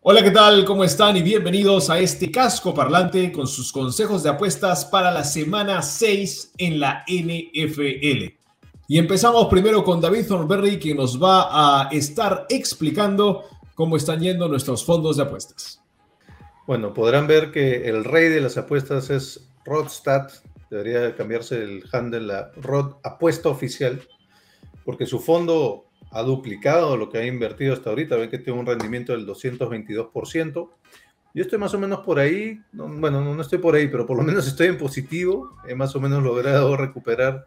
Hola, ¿qué tal? ¿Cómo están? Y bienvenidos a este casco parlante con sus consejos de apuestas para la semana 6 en la NFL. Y empezamos primero con David Thornberry, que nos va a estar explicando cómo están yendo nuestros fondos de apuestas. Bueno, podrán ver que el rey de las apuestas es Rodstat. Debería cambiarse el handle a Rod Apuesta Oficial, porque su fondo ha duplicado lo que ha invertido hasta ahorita. Ven que tiene un rendimiento del 222%. Yo estoy más o menos por ahí, no, bueno, no estoy por ahí, pero por lo menos estoy en positivo. He más o menos logrado recuperar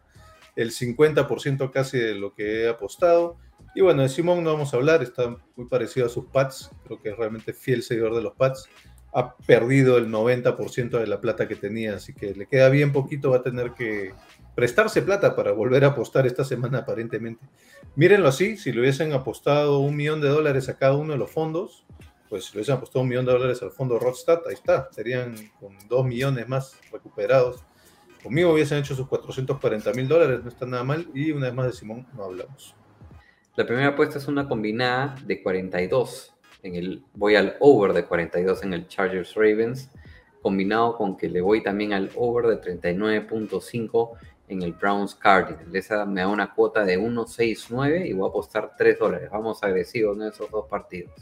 el 50% casi de lo que he apostado. Y bueno, de Simón no vamos a hablar, está muy parecido a sus pads, creo que es realmente fiel seguidor de los pads. Ha perdido el 90% de la plata que tenía, así que le queda bien poquito, va a tener que prestarse plata para volver a apostar esta semana aparentemente. Mírenlo así, si le hubiesen apostado un millón de dólares a cada uno de los fondos, pues si le hubiesen apostado un millón de dólares al fondo Rodstat, ahí está, serían con dos millones más recuperados. Conmigo hubiesen hecho sus 440 mil dólares, no está nada mal, y una vez más de Simón no hablamos. La primera apuesta es una combinada de 42. En el, voy al over de 42 en el Chargers Ravens, combinado con que le voy también al over de 39.5 en el Browns Cardinals. Esa me da una cuota de 1.69 y voy a apostar 3 dólares. Vamos agresivos en esos dos partidos.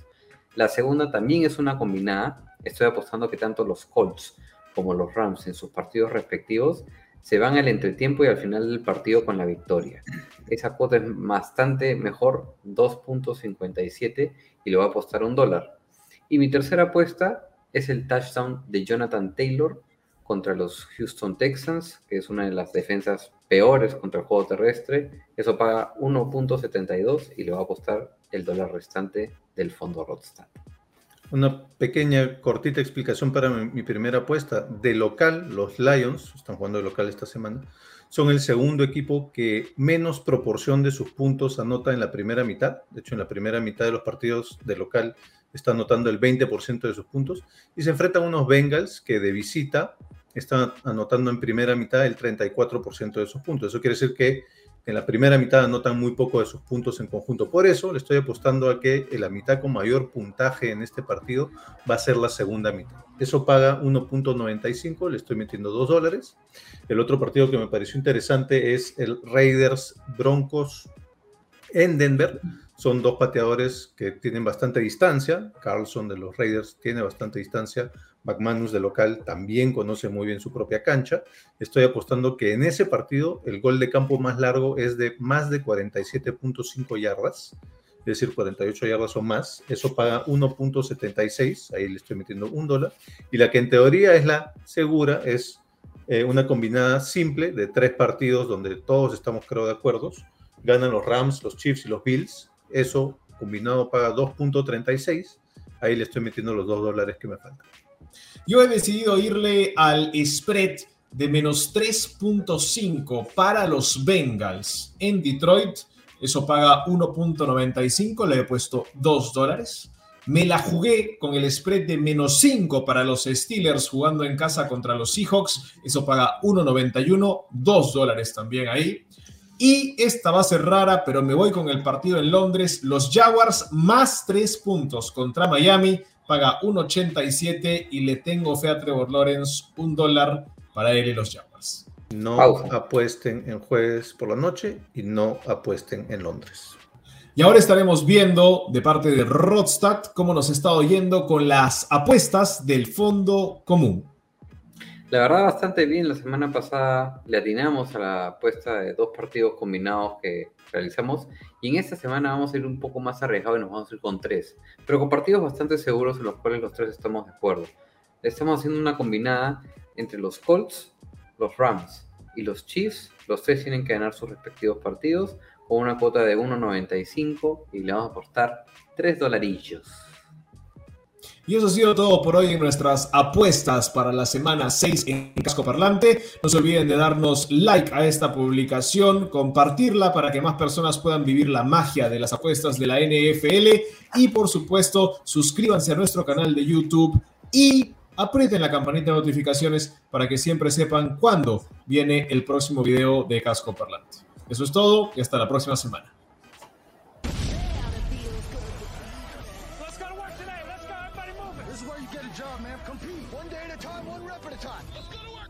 La segunda también es una combinada. Estoy apostando que tanto los Colts como los Rams en sus partidos respectivos se van al entretiempo y al final del partido con la victoria. Esa cuota es bastante mejor, 2.57 y le voy a apostar un dólar. Y mi tercera apuesta es el touchdown de Jonathan Taylor contra los Houston Texans, que es una de las defensas peores contra el juego terrestre. Eso paga 1.72 y le va a apostar el dólar restante del fondo Rodstad. Una pequeña, cortita explicación para mi, mi, primera apuesta. De local, los Lions, están jugando de local esta semana, son el segundo equipo que menos proporción de sus puntos anota en la primera mitad. De hecho, en la primera mitad de los partidos de local está anotando el 20% de sus puntos. Y se enfrentan a unos Bengals que de visita están anotando en primera mitad el 34% de sus puntos. Eso quiere decir que en la primera mitad anotan muy poco de sus puntos en conjunto. Por eso le estoy apostando a que la mitad con mayor puntaje en este partido va a ser la segunda mitad. Eso paga 1.95, le estoy metiendo 2 dólares. El otro partido que me pareció interesante es el Raiders Broncos en Denver. Son dos pateadores que tienen bastante distancia. Carlson de los Raiders tiene bastante distancia. McManus de local también conoce muy bien su propia cancha. Estoy apostando que en ese partido el gol de campo más largo es de más de 47.5 yardas, es decir, 48 yardas o más. Eso paga 1.76, ahí le estoy metiendo un dólar. Y la que en teoría es la segura es eh, una combinada simple de tres partidos donde todos estamos creo de acuerdo. Ganan los Rams, los Chiefs y los Bills. Eso combinado paga 2.36. Ahí le estoy metiendo los 2 dólares que me faltan. Yo he decidido irle al spread de menos 3.5 para los Bengals en Detroit. Eso paga 1.95, le he puesto 2 dólares. Me la jugué con el spread de menos 5 para los Steelers jugando en casa contra los Seahawks. Eso paga 1.91, 2 dólares también ahí. Y esta va a ser rara, pero me voy con el partido en Londres. Los Jaguars más 3 puntos contra Miami paga 1.87 y le tengo fe a Trevor Lawrence, un dólar para él y los Jaguars. No Pausa. apuesten en jueves por la noche y no apuesten en Londres. Y ahora estaremos viendo de parte de Rodstad cómo nos está oyendo con las apuestas del fondo común. La verdad, bastante bien. La semana pasada le atinamos a la apuesta de dos partidos combinados que realizamos. Y en esta semana vamos a ir un poco más arriesgados y nos vamos a ir con tres. Pero con partidos bastante seguros en los cuales los tres estamos de acuerdo. Estamos haciendo una combinada entre los Colts, los Rams y los Chiefs. Los tres tienen que ganar sus respectivos partidos con una cuota de 1.95 y le vamos a apostar 3 dolarillos. Y eso ha sido todo por hoy en nuestras apuestas para la semana 6 en Casco Parlante. No se olviden de darnos like a esta publicación, compartirla para que más personas puedan vivir la magia de las apuestas de la NFL y por supuesto suscríbanse a nuestro canal de YouTube y aprieten la campanita de notificaciones para que siempre sepan cuándo viene el próximo video de Casco Parlante. Eso es todo y hasta la próxima semana. This is where you get a job, man. Compete one day at a time, one rep at a time. Let's go to work.